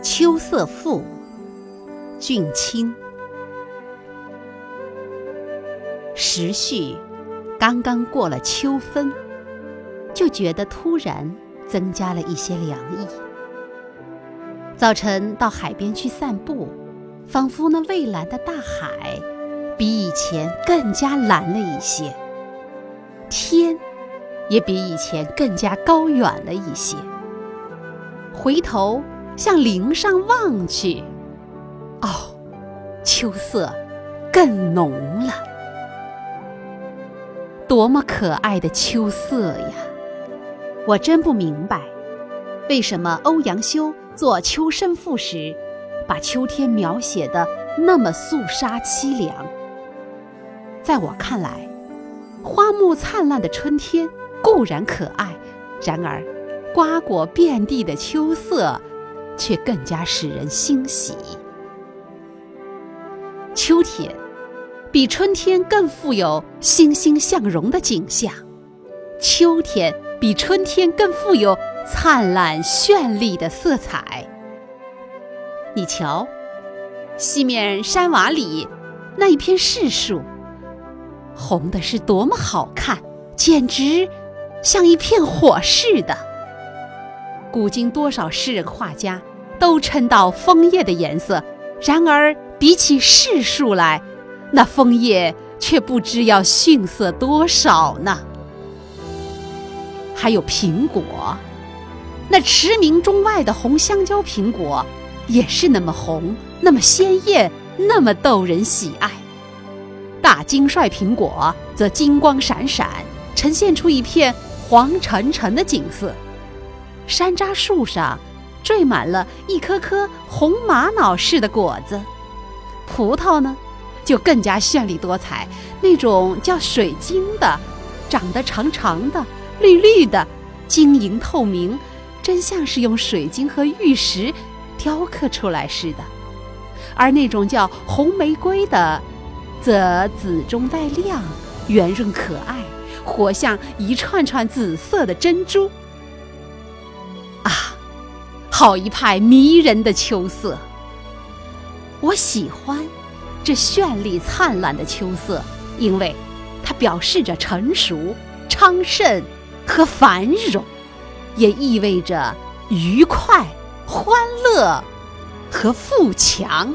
《秋色赋》俊卿。时序刚刚过了秋分，就觉得突然增加了一些凉意。早晨到海边去散步，仿佛那蔚蓝的大海比以前更加蓝了一些，天也比以前更加高远了一些。回头向林上望去，哦，秋色更浓了。多么可爱的秋色呀！我真不明白，为什么欧阳修做《秋声赋》时，把秋天描写的那么肃杀凄凉。在我看来，花木灿烂的春天固然可爱，然而。瓜果遍地的秋色，却更加使人欣喜。秋天比春天更富有欣欣向荣的景象，秋天比春天更富有灿烂绚丽的色彩。你瞧，西面山洼里那一片柿树，红的是多么好看，简直像一片火似的。古今多少诗人画家都称到枫叶的颜色，然而比起柿树来，那枫叶却不知要逊色多少呢。还有苹果，那驰名中外的红香蕉苹果，也是那么红，那么鲜艳，那么逗人喜爱。大金帅苹果则金光闪闪，呈现出一片黄澄澄的景色。山楂树上缀满了一颗颗红玛瑙似的果子，葡萄呢，就更加绚丽多彩。那种叫水晶的，长得长长的、绿绿的、晶莹透明，真像是用水晶和玉石雕刻出来似的。而那种叫红玫瑰的，则紫中带亮，圆润可爱，活像一串串紫色的珍珠。好一派迷人的秋色，我喜欢这绚丽灿烂的秋色，因为它表示着成熟、昌盛和繁荣，也意味着愉快、欢乐和富强。